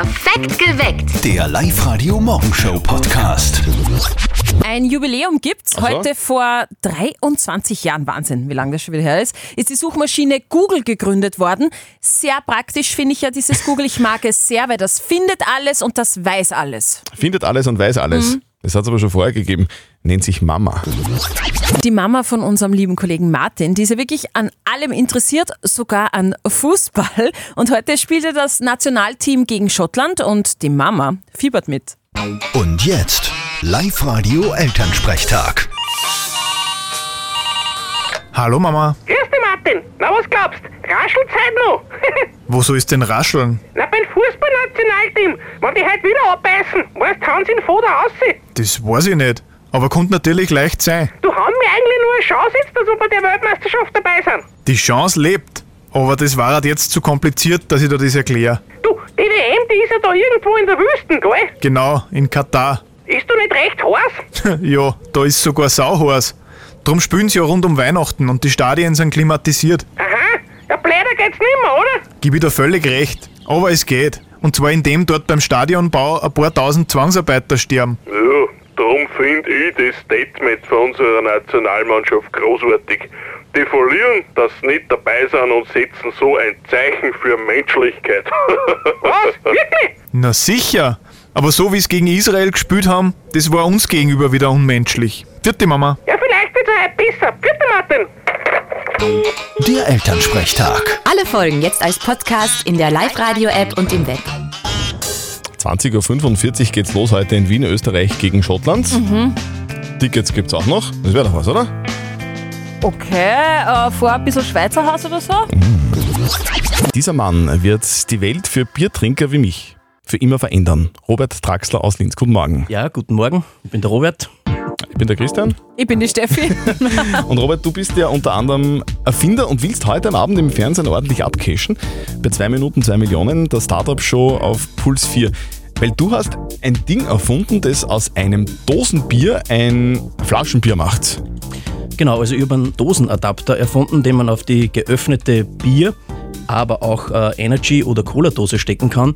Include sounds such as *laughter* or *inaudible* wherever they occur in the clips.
Perfekt geweckt. Der Live-Radio-Morgenshow-Podcast. Ein Jubiläum gibt's. so. Heute vor 23 Jahren, Wahnsinn, wie lange das schon wieder her ist, ist die Suchmaschine Google gegründet worden. Sehr praktisch finde ich ja dieses Google. Ich mag es sehr, weil das findet alles und das weiß alles. Findet alles und weiß alles. Das hat es aber schon vorher gegeben. Nennt sich Mama. Die Mama von unserem lieben Kollegen Martin, die ist ja wirklich an allem interessiert, sogar an Fußball. Und heute spielt er das Nationalteam gegen Schottland und die Mama fiebert mit. Und jetzt Live-Radio Elternsprechtag. Hallo Mama, Grüß dich, Martin. Na, was glaubst? Raschelt's heute noch? wo soll es denn rascheln? Na, beim Fußballnationalteam. Wenn die heute wieder abbeißen, weißt, hauen sie den Vater aussehen. Das weiß ich nicht, aber könnte natürlich leicht sein. Du haben mir eigentlich nur eine Chance jetzt, dass wir bei der Weltmeisterschaft dabei sind. Die Chance lebt, aber das war halt jetzt zu kompliziert, dass ich dir das erkläre. Du, die WM, die ist ja da irgendwo in der Wüsten, gell? Genau, in Katar. Ist du nicht recht heiß? *laughs* ja, da ist sogar sauheiß. Drum spielen sie ja rund um Weihnachten und die Stadien sind klimatisiert. Aha, ja, blöder geht's nimmer, oder? Gib ich dir völlig recht, aber es geht. Und zwar indem dort beim Stadionbau ein paar tausend Zwangsarbeiter sterben. Ja, darum finde ich das Statement von unserer Nationalmannschaft großartig. Die verlieren, dass sie nicht dabei sind und setzen so ein Zeichen für Menschlichkeit. *laughs* Was? Wirklich? Na sicher, aber so wie es gegen Israel gespielt haben, das war uns gegenüber wieder unmenschlich. Vierte Mama. Ja, vielleicht wird's heute besser. Bitte, Martin. Der Elternsprechtag. Alle Folgen jetzt als Podcast in der Live-Radio-App und im Web. 20.45 Uhr geht's los heute in Wien, Österreich gegen Schottland. Tickets gibt's auch noch. Das wäre doch was, oder? Okay, äh, vor ein bisschen Schweizer Haus oder so? Dieser Mann wird die Welt für Biertrinker wie mich für immer verändern. Robert Traxler aus Linz. Guten Morgen. Ja, guten Morgen. Ich bin der Robert. Ich bin der Christian. Ich bin die Steffi. *laughs* Und Robert, du bist ja unter anderem Erfinder und willst heute am Abend im Fernsehen ordentlich abcashen. Bei 2 Minuten 2 Millionen, der Startup-Show auf Puls 4. Weil du hast ein Ding erfunden, das aus einem Dosenbier ein Flaschenbier macht. Genau, also ich habe einen Dosenadapter erfunden, den man auf die geöffnete Bier, aber auch äh, Energy- oder Cola-Dose stecken kann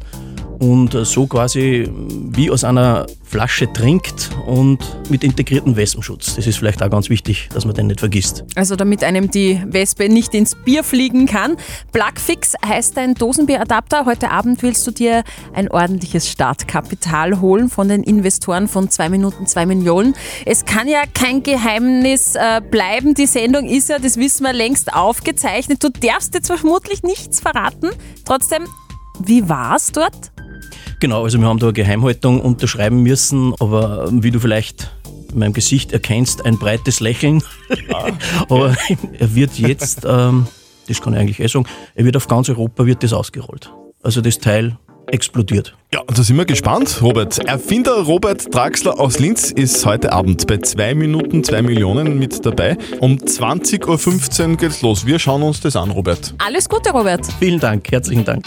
und so quasi wie aus einer Flasche trinkt und mit integriertem Wespenschutz. Das ist vielleicht auch ganz wichtig, dass man den nicht vergisst. Also damit einem die Wespe nicht ins Bier fliegen kann. Plugfix heißt dein Dosenbieradapter. Heute Abend willst du dir ein ordentliches Startkapital holen von den Investoren von 2 Minuten 2 Millionen. Es kann ja kein Geheimnis äh, bleiben. Die Sendung ist ja, das wissen wir, längst aufgezeichnet. Du darfst jetzt vermutlich nichts verraten. Trotzdem, wie war's dort? Genau, also wir haben da eine Geheimhaltung unterschreiben müssen, aber wie du vielleicht in meinem Gesicht erkennst, ein breites Lächeln. *laughs* aber er wird jetzt, ähm, das kann ich eigentlich eh sagen, er wird auf ganz Europa wird das ausgerollt. Also das Teil explodiert. Ja, da sind wir gespannt. Robert, Erfinder Robert Draxler aus Linz ist heute Abend bei 2 Minuten 2 Millionen mit dabei. Um 20.15 Uhr geht's los. Wir schauen uns das an, Robert. Alles Gute, Robert. Vielen Dank, herzlichen Dank.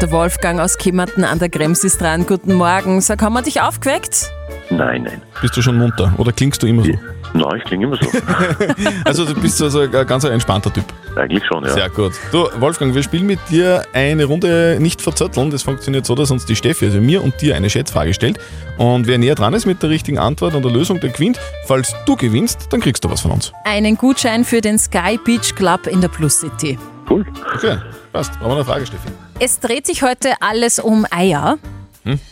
Der Wolfgang aus Kimmerten an der Krems ist dran. Guten Morgen. Sag, haben wir dich aufgeweckt? Nein, nein. Bist du schon munter oder klingst du immer so? Nein, ich klinge immer so. *laughs* Also du bist also ein ganz entspannter Typ. Eigentlich schon, ja. Sehr gut. Du, Wolfgang, wir spielen mit dir eine Runde nicht verzötteln. Das funktioniert so, dass uns die Steffi, also mir und dir, eine Schätzfrage stellt. Und wer näher dran ist mit der richtigen Antwort und der Lösung, der gewinnt. Falls du gewinnst, dann kriegst du was von uns. Einen Gutschein für den Sky Beach Club in der Plus City. Cool. Okay, passt. Brauchen wir eine Frage, Steffi? Es dreht sich heute alles um Eier.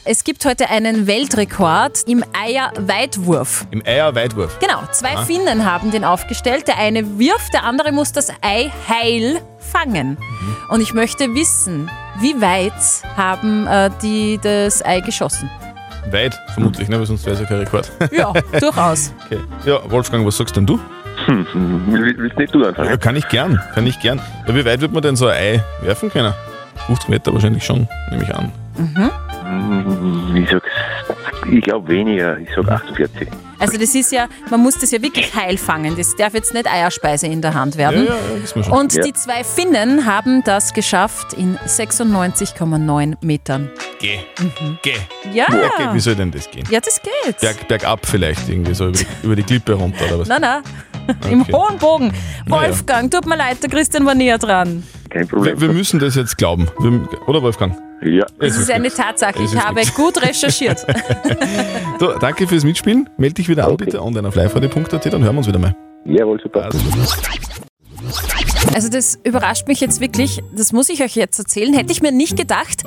Es gibt heute einen Weltrekord im Eierweitwurf. Im Eierweitwurf. Genau, zwei Finnen haben den aufgestellt. Der eine wirft, der andere muss das Ei heil fangen. Und ich möchte wissen, wie weit haben äh, die das Ei geschossen? Weit, vermutlich, ne? weil sonst wäre es ja kein Rekord. *laughs* Ja, durchaus. *laughs* Okay. Ja, Wolfgang, was sagst denn du? Hm, hm, will- willst nicht du anfangen? Ja, kann ich gern, kann ich gern. Ja, wie weit wird man denn so ein Ei werfen können? 50 Meter wahrscheinlich schon, nehme ich an. Hm, Ich sag, ich glaube weniger. Ich sag 48. Also das ist ja, man muss das ja wirklich heil fangen. Das darf jetzt nicht Eierspeise in der Hand werden. ja, ja. Und Ja. die zwei Finnen haben das geschafft in 96,9 Metern. Geh, geh. Ja, Okay, wie soll denn das gehen? ja, das geht. Berg, bergab vielleicht, irgendwie so über die, über die Klippe runter oder was? Nein, nein. *laughs* Im Okay. hohen Bogen. Wolfgang, tut mir leid, der Christian war näher dran. Kein Problem. Wir, wir müssen das jetzt glauben. Wir, oder Wolfgang? Ja. Das ist eine Tatsache. Es Ich habe wirklich- gut recherchiert. *laughs* Du, danke fürs Mitspielen. Meld dich wieder an, bitte, online auf liveradio.at, dann hören wir uns wieder mal. Jawohl, super. Also das überrascht mich jetzt wirklich, das muss ich euch jetzt erzählen, hätte ich mir nicht gedacht.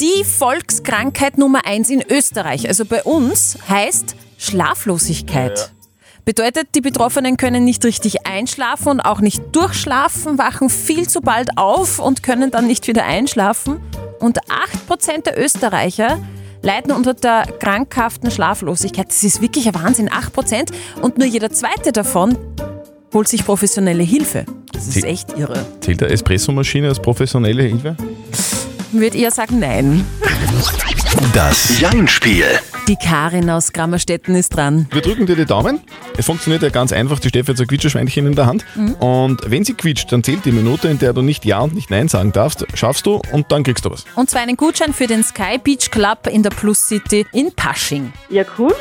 Die Volkskrankheit Nummer eins in Österreich, also bei uns, heißt Schlaflosigkeit. Bedeutet, die Betroffenen können nicht richtig einschlafen und auch nicht durchschlafen, wachen viel zu bald auf und können dann nicht wieder einschlafen. Und 8% der Österreicher leiden unter der krankhaften Schlaflosigkeit. Das ist wirklich ein Wahnsinn, 8%. Und nur jeder zweite davon holt sich professionelle Hilfe. Das ist Sie- echt irre. Zählt der Espressomaschine als professionelle Hilfe? Würde eher sagen, nein. Das Jein-Spiel. Die Karin aus Grammerstetten ist dran. Wir drücken dir die Daumen. Es funktioniert ja ganz einfach. Die Steffi hat so ein Quietscherschweinchen in der Hand. Und wenn sie quietscht, dann zählt die Minute, in der du nicht Ja und nicht Nein sagen darfst. Schaffst du und dann kriegst du was. Und zwar einen Gutschein für den Sky Beach Club in der Plus City in Pasching. Ja, cool.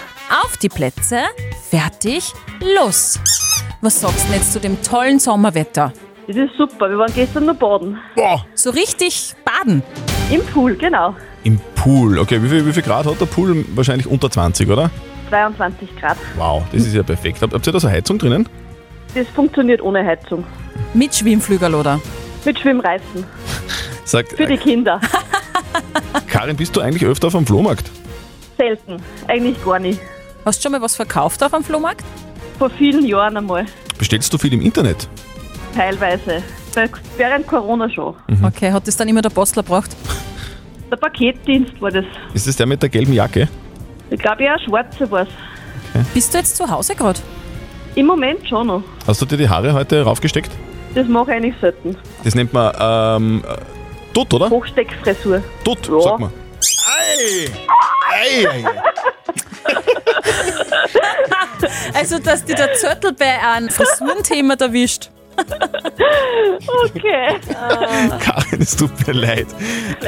Auf die Plätze, fertig, los. Was sagst du denn jetzt zu dem tollen Sommerwetter? Das ist super. Wir waren gestern noch baden. Boah! So richtig baden. Im Pool, genau. Im Pool. Okay, wie viel, wie viel Grad hat der Pool? Wahrscheinlich unter 20, oder? 22 Grad. Wow, das ist ja perfekt. Habt habt ihr da so eine Heizung drinnen? Das funktioniert ohne Heizung. Mit Schwimmflügel, oder? Mit Schwimmreifen. Sag, Für die Kinder. *laughs* Karin, bist du eigentlich öfter auf dem Flohmarkt? Selten. Eigentlich gar nicht. Hast du schon mal was verkauft auf dem Flohmarkt? Vor vielen Jahren einmal. Bestellst du viel im Internet? Teilweise. Während Corona schon. Okay, hat das dann immer der Postler gebracht? Der Paketdienst war das. Ist das der mit der gelben Jacke? Ich glaube, ja, schwarze war es. Bist du jetzt zu Hause gerade? Im Moment schon noch. Hast du dir die Haare heute raufgesteckt? Das mache ich eigentlich selten. Das nennt man ähm, äh, Dutt, oder? Hochsteckfrisur. Dutt, Ja. sag mal. Ei! Ei, ei, ei. *laughs* Also, dass dir der Zörtel bei einem Frisurenthema erwischt. *laughs* Okay. Es tut mir leid.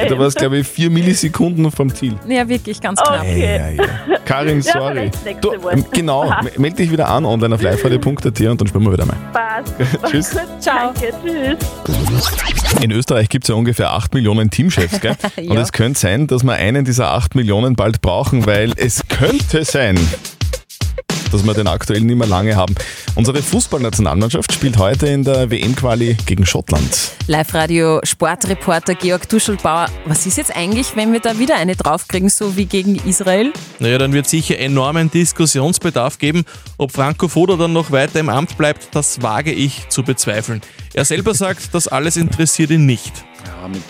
Du warst, glaube ich, vier Millisekunden vom Ziel. Ja, wirklich, ganz knapp. Okay. Ja, ja. Karin, sorry. Du, genau, melde dich wieder an online auf liveradio.at und dann spielen wir wieder mal. Passt. *laughs* Tschüss. *laughs* Ciao. Danke, tschüss. In Österreich gibt es ja ungefähr 8 Millionen Teamchefs, gell? *laughs* Und Ja. es könnte sein, dass wir einen dieser 8 Millionen bald brauchen, weil es könnte sein, dass wir den aktuell nicht mehr lange haben. Unsere Fußballnationalmannschaft spielt heute in der WM-Quali gegen Schottland. Live-Radio Sportreporter Georg Duschelbauer. Was ist jetzt eigentlich, wenn wir da wieder eine draufkriegen, so wie gegen Israel? Naja, dann wird sicher enormen Diskussionsbedarf geben. Ob Franco Foda dann noch weiter im Amt bleibt, das wage ich zu bezweifeln. Er selber sagt, das alles interessiert ihn nicht. Ja, mit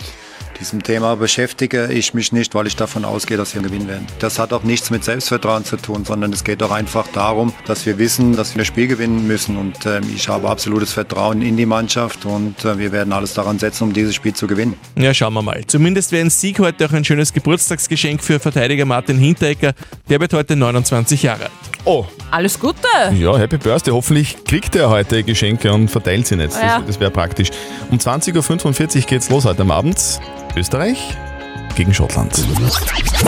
diesem Thema beschäftige ich mich nicht, weil ich davon ausgehe, dass wir gewinnen werden. Das hat auch nichts mit Selbstvertrauen zu tun, sondern es geht doch einfach darum, dass wir wissen, dass wir das Spiel gewinnen müssen. Und ähm, ich habe absolutes Vertrauen in die Mannschaft und äh, wir werden alles daran setzen, um dieses Spiel zu gewinnen. Ja, schauen wir mal. Zumindest wäre ein Sieg heute auch ein schönes Geburtstagsgeschenk für Verteidiger Martin Hinteregger. Der wird heute 29 Jahre alt. Oh, Alles Gute! ja, Happy Birthday. Hoffentlich kriegt er heute Geschenke und verteilt sie nicht. Ja. Das, das wäre praktisch. Um 20.45 Uhr geht's los heute am Abend. Österreich gegen Schottland.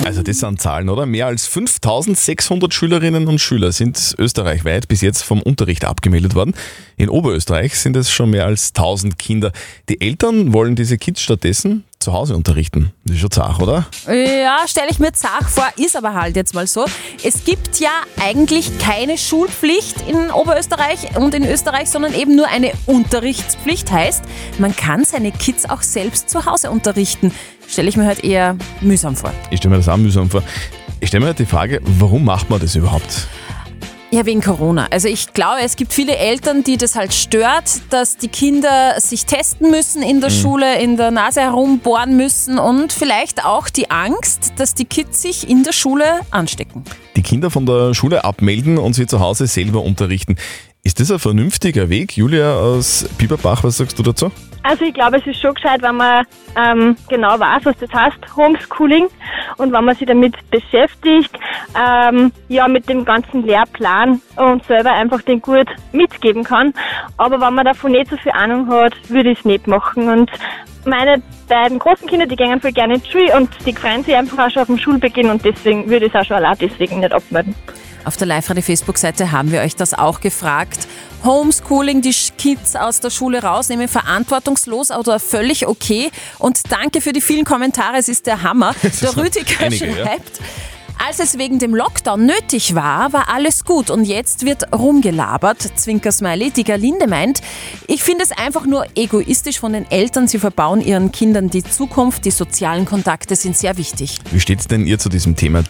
Also das sind Zahlen, oder? Mehr als 5600 Schülerinnen und Schüler sind österreichweit bis jetzt vom Unterricht abgemeldet worden. In Oberösterreich sind es schon mehr als 1000 Kinder. Die Eltern wollen diese Kids stattdessen zu Hause unterrichten. Das ist schon zart, oder? Ja, stelle ich mir zart vor, ist aber halt jetzt mal so. Es gibt ja eigentlich keine Schulpflicht in Oberösterreich und in Österreich, sondern eben nur eine Unterrichtspflicht. Heißt, man kann seine Kids auch selbst zu Hause unterrichten. Stelle ich mir halt eher mühsam vor. Ich stelle mir das auch mühsam vor. Ich stelle mir halt die Frage, warum macht man das überhaupt? Ja, wegen Corona. Also ich glaube, es gibt viele Eltern, die das halt stört, dass die Kinder sich testen müssen in der Schule, in der Nase herumbohren müssen und vielleicht auch die Angst, dass die Kids sich in der Schule anstecken. Die Kinder von der Schule abmelden und sie zu Hause selber unterrichten. Ist das ein vernünftiger Weg? Julia aus Bieberbach, was sagst du dazu? Also ich glaube, es ist schon gescheit, wenn man ähm, genau weiß, was das heißt, Homeschooling, und wenn man sich damit beschäftigt, ähm, ja, mit dem ganzen Lehrplan und selber einfach den gut mitgeben kann. Aber wenn man davon nicht so viel Ahnung hat, würde ich es nicht machen. Und meine beiden großen Kinder, die gehen voll gerne in die Schule und die freuen sich einfach auch schon auf den Schulbeginn und deswegen würde ich es auch schon allein deswegen nicht abmelden. Auf der Live-Radio-Facebook-Seite haben wir euch das auch gefragt. Homeschooling, die Kids aus der Schule rausnehmen, verantwortungslos oder völlig okay. Und danke für die vielen Kommentare, es ist der Hammer. *laughs* Der Rüdiger einige, ja. schreibt, als es wegen dem Lockdown nötig war, war alles gut und jetzt wird rumgelabert. Zwinker Smiley, die Galinde meint, ich finde es einfach nur egoistisch von den Eltern, sie verbauen ihren Kindern die Zukunft, die sozialen Kontakte sind sehr wichtig. Wie steht's denn ihr zu diesem Thema?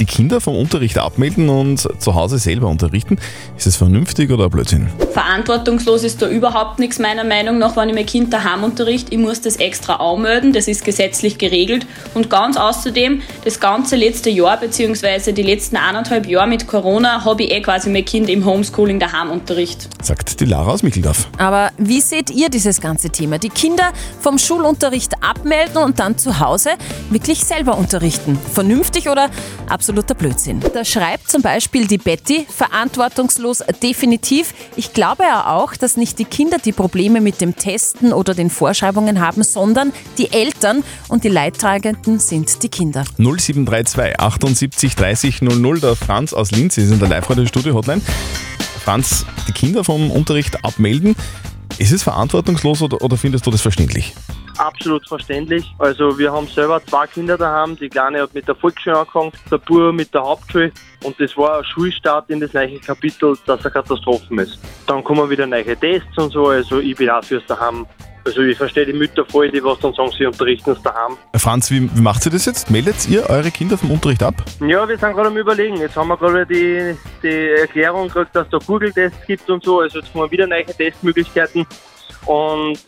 Die Kinder vom Unterricht abmelden und zu Hause selber unterrichten. Ist das vernünftig oder Blödsinn? Verantwortungslos ist da überhaupt nichts meiner Meinung nach, wenn ich mein Kind daheim unterrichte. Ich muss das extra anmelden, das ist gesetzlich geregelt. Und ganz außerdem, das ganze letzte Jahr bzw. die letzten eineinhalb Jahre mit Corona habe ich eh quasi mein Kind im Homeschooling daheim unterricht. Sagt die Lara aus Mickeldorf. Aber wie seht ihr dieses ganze Thema? Die Kinder vom Schulunterricht abmelden und dann zu Hause wirklich selber unterrichten. Vernünftig oder absoluter Blödsinn? Da schreibt zum Beispiel die Betty, verantwortungslos definitiv. Ich glaube ja auch, dass nicht die Kinder die Probleme mit dem Testen oder den Vorschreibungen haben, sondern die Eltern und die Leidtragenden sind die Kinder. 0732 78 30 00. Der Franz aus Linz ist in der Live-Radio-Studio-Hotline. Franz, die Kinder vom Unterricht abmelden. Ist es verantwortungslos oder, oder findest du das verständlich? Absolut verständlich. Also wir haben selber zwei Kinder daheim. Die Kleine hat mit der Volksschule angefangen, der Bub mit der Hauptschule. Und das war ein Schulstart in das neue Kapitel, das eine Katastrophe ist. Dann kommen wieder neue Tests und so. Also ich bin auch fürs daheim. Also ich verstehe die Mütter voll, die was dann sagen, sie unterrichten es daheim. Franz, wie, wie macht ihr das jetzt? Meldet ihr eure Kinder vom Unterricht ab? Ja, wir sind gerade am überlegen. Jetzt haben wir gerade die, die Erklärung gekriegt, dass es da Google-Tests gibt und so. Also jetzt kommen wieder neue Testmöglichkeiten. Und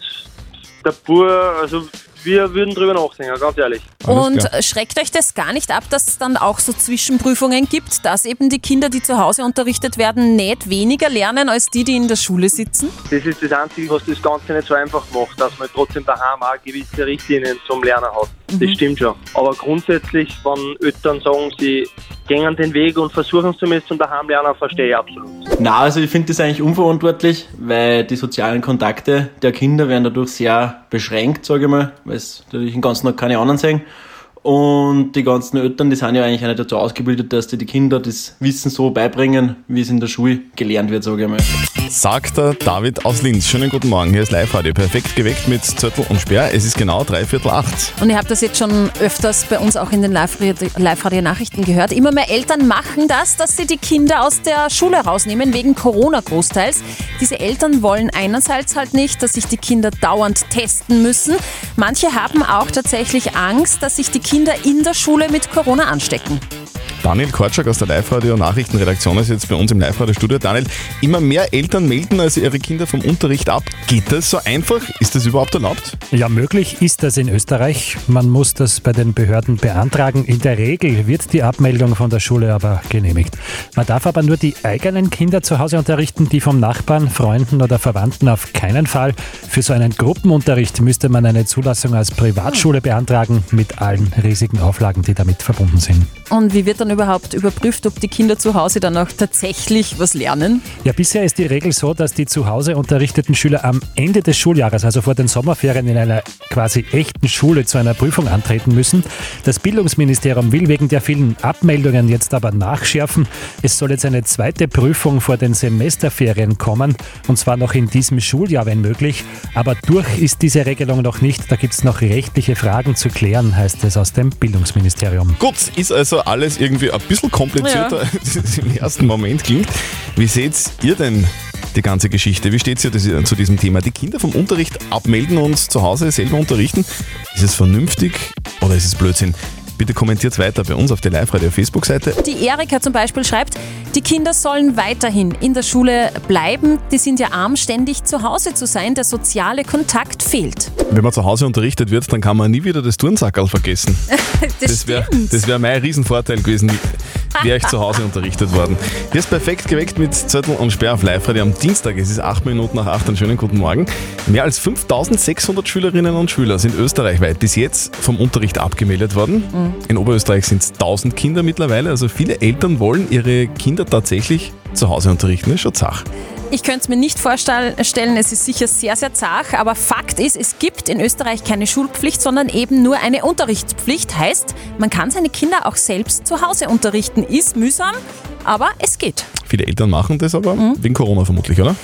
der Bur, also wir würden drüber nachdenken, ganz ehrlich. Und schreckt euch das gar nicht ab, dass es dann auch so Zwischenprüfungen gibt, dass eben die Kinder, die zu Hause unterrichtet werden, nicht weniger lernen als die, die in der Schule sitzen? Das ist das Einzige, was das Ganze nicht so einfach macht, dass man trotzdem daheim auch gewisse Richtlinien zum Lernen hat. Das stimmt schon. Aber grundsätzlich, wenn Eltern sagen, sie gehen den Weg und versuchen es zumindest zum daheim lernen, verstehe ich absolut. Na, also ich finde das eigentlich unverantwortlich, weil die sozialen Kontakte der Kinder werden dadurch sehr beschränkt, sage ich mal, weil es natürlich den ganzen Tag keine anderen sehen. Und die ganzen Eltern, die sind ja eigentlich auch nicht dazu ausgebildet, dass die die Kinder das Wissen so beibringen, wie es in der Schule gelernt wird, sage ich mal. Sagt der David aus Linz. Schönen guten Morgen, hier ist Live-Radio. Perfekt geweckt mit Zettel und Sperr. Es ist genau dreiviertel acht. Und ihr habt das jetzt schon öfters bei uns auch in den Live-Radio-Nachrichten gehört. Immer mehr Eltern machen das, dass sie die Kinder aus der Schule rausnehmen, wegen Corona großteils. Diese Eltern wollen einerseits halt nicht, dass sich die Kinder dauernd testen müssen. Manche haben auch tatsächlich Angst, dass sich die Kinder in der Schule mit Corona anstecken. Daniel Korczak aus der Live-Radio-Nachrichtenredaktion ist jetzt bei uns im Live-Radio-Studio. Daniel, immer mehr Eltern melden also ihre Kinder vom Unterricht ab. Geht das so einfach? Ist das überhaupt erlaubt? Ja, möglich ist das in Österreich. Man muss das bei den Behörden beantragen. In der Regel wird die Abmeldung von der Schule aber genehmigt. Man darf aber nur die eigenen Kinder zu Hause unterrichten, die vom Nachbarn, Freunden oder Verwandten auf keinen Fall. Für so einen Gruppenunterricht müsste man eine Zulassung als Privatschule beantragen mit allen riesigen Auflagen, die damit verbunden sind. Und wie wird dann überhaupt überprüft, ob die Kinder zu Hause dann auch tatsächlich was lernen? Ja, bisher ist die Regel so, dass die zu Hause unterrichteten Schüler am Ende des Schuljahres, also vor den Sommerferien, in einer quasi echten Schule zu einer Prüfung antreten müssen. Das Bildungsministerium will wegen der vielen Abmeldungen jetzt aber nachschärfen. Es soll jetzt eine zweite Prüfung vor den Semesterferien kommen, und zwar noch in diesem Schuljahr, wenn möglich. Aber durch ist diese Regelung noch nicht. Da gibt es noch rechtliche Fragen zu klären, heißt es aus dem Bildungsministerium. Gut, ist also alles irgendwie ein bisschen komplizierter, als es im ersten Moment klingt. Wie seht ihr denn die ganze Geschichte? Wie steht ihr zu diesem Thema? Die Kinder vom Unterricht abmelden und zu Hause selber unterrichten? Ist es vernünftig oder ist es Blödsinn? Bitte kommentiert weiter bei uns auf der Live-Radio-Facebook-Seite. Die Erika zum Beispiel schreibt, die Kinder sollen weiterhin in der Schule bleiben. Die sind ja arm, ständig zu Hause zu sein. Der soziale Kontakt fehlt. Wenn man zu Hause unterrichtet wird, dann kann man nie wieder das Turnsackerl vergessen. *laughs* das wäre stimmt. wär mein Riesenvorteil gewesen, wäre ich zu Hause unterrichtet worden. Hier ist perfekt geweckt mit Zettel und Sperr auf Live-Radio am Dienstag. Es ist acht Minuten nach acht. Einen schönen guten Morgen. Mehr als 5600 Schülerinnen und Schüler sind österreichweit bis jetzt vom Unterricht abgemeldet worden. Mhm. In Oberösterreich sind es 1000 Kinder mittlerweile. Also viele Eltern wollen ihre Kinder tatsächlich zu Hause unterrichten. Das ist schon Zach. Ich könnte es mir nicht vorstellen, es ist sicher sehr, sehr zart, aber Fakt ist, es gibt in Österreich keine Schulpflicht, sondern eben nur eine Unterrichtspflicht. Heißt, man kann seine Kinder auch selbst zu Hause unterrichten. Ist mühsam, aber es geht. Viele Eltern machen das aber Mhm. wegen Corona vermutlich, oder?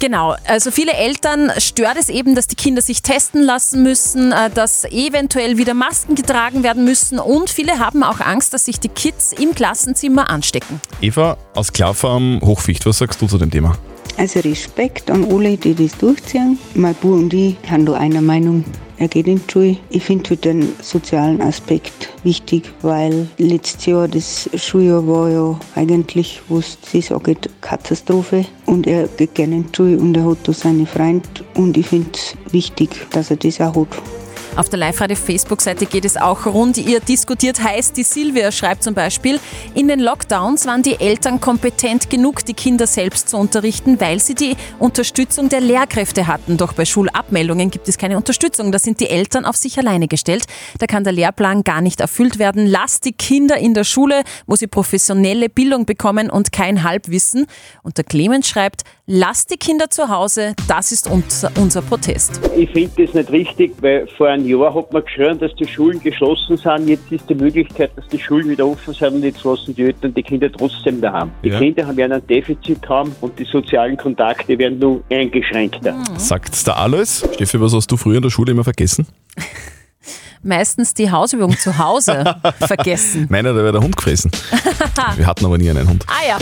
Genau, also viele Eltern stört es eben, dass die Kinder sich testen lassen müssen, äh, dass eventuell wieder Masken getragen werden müssen und viele haben auch Angst, dass sich die Kids im Klassenzimmer anstecken. Eva aus Klarfarm Hochficht, was sagst du zu dem Thema? Also Respekt an alle, die das durchziehen. Mein Bub und ich haben da einer Meinung. Er geht in die Schule. Ich finde halt den sozialen Aspekt wichtig, weil letztes Jahr, das Schuljahr war ja eigentlich, was sie sagen, Katastrophe. Und er geht gerne in die Schule und er hat da seine Freunde. Und ich finde es wichtig, dass er das auch hat. Auf der Live-Radio-Facebook-Seite geht es auch rund. Ihr diskutiert heiß. Die Silvia schreibt zum Beispiel, in den Lockdowns waren die Eltern kompetent genug, die Kinder selbst zu unterrichten, weil sie die Unterstützung der Lehrkräfte hatten. Doch bei Schulabmeldungen gibt es keine Unterstützung. Da sind die Eltern auf sich alleine gestellt. Da kann der Lehrplan gar nicht erfüllt werden. Lasst die Kinder in der Schule, wo sie professionelle Bildung bekommen und kein Halbwissen. Und der Clemens schreibt, lasst die Kinder zu Hause. Das ist unser, unser Protest. Ich finde das nicht richtig, weil vor einem Jahr hat man geschrien, dass die Schulen geschlossen sind. Jetzt ist die Möglichkeit, dass die Schulen wieder offen sind und jetzt lassen die Eltern die Kinder trotzdem daheim. Die Ja. Kinder haben- werden ein Defizit haben und die sozialen Kontakte werden nur eingeschränkter. Sagt der Alois. Steffi, was hast du früher in der Schule immer vergessen? *laughs* Meistens die Hausübung zu Hause *laughs* vergessen. Meiner, da wäre der Hund gefressen. *laughs* Wir hatten aber nie einen Hund. Ah ja.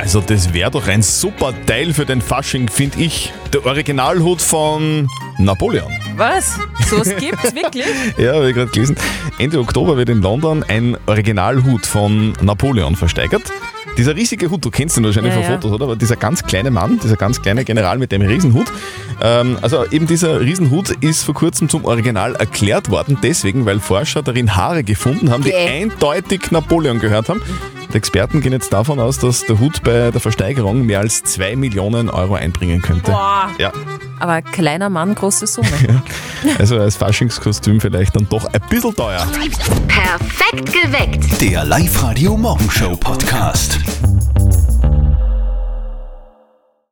Also das wäre doch ein super Teil für den Fasching, finde ich. Der Originalhut von Napoleon. Was? Sowas gibt's *laughs* wirklich? Ja, habe ich gerade gelesen. Ende Oktober wird in London ein Originalhut von Napoleon versteigert. Dieser riesige Hut, du kennst ihn wahrscheinlich Ja, von ja. Fotos, oder? Aber dieser ganz kleine Mann, dieser ganz kleine General mit dem Riesenhut. Ähm, also eben dieser Riesenhut ist vor kurzem zum Original erklärt worden, deswegen, weil Forscher darin Haare gefunden haben, die Gäh. eindeutig Napoleon gehört haben. Die Experten gehen jetzt davon aus, dass der Hut bei der Versteigerung mehr als 2 Millionen Euro einbringen könnte. Boah. Ja, Aber kleiner Mann, große Summe. *laughs* also als Faschingskostüm vielleicht dann doch ein bisschen teuer. Perfekt geweckt. Der Live-Radio Morgenshow Podcast.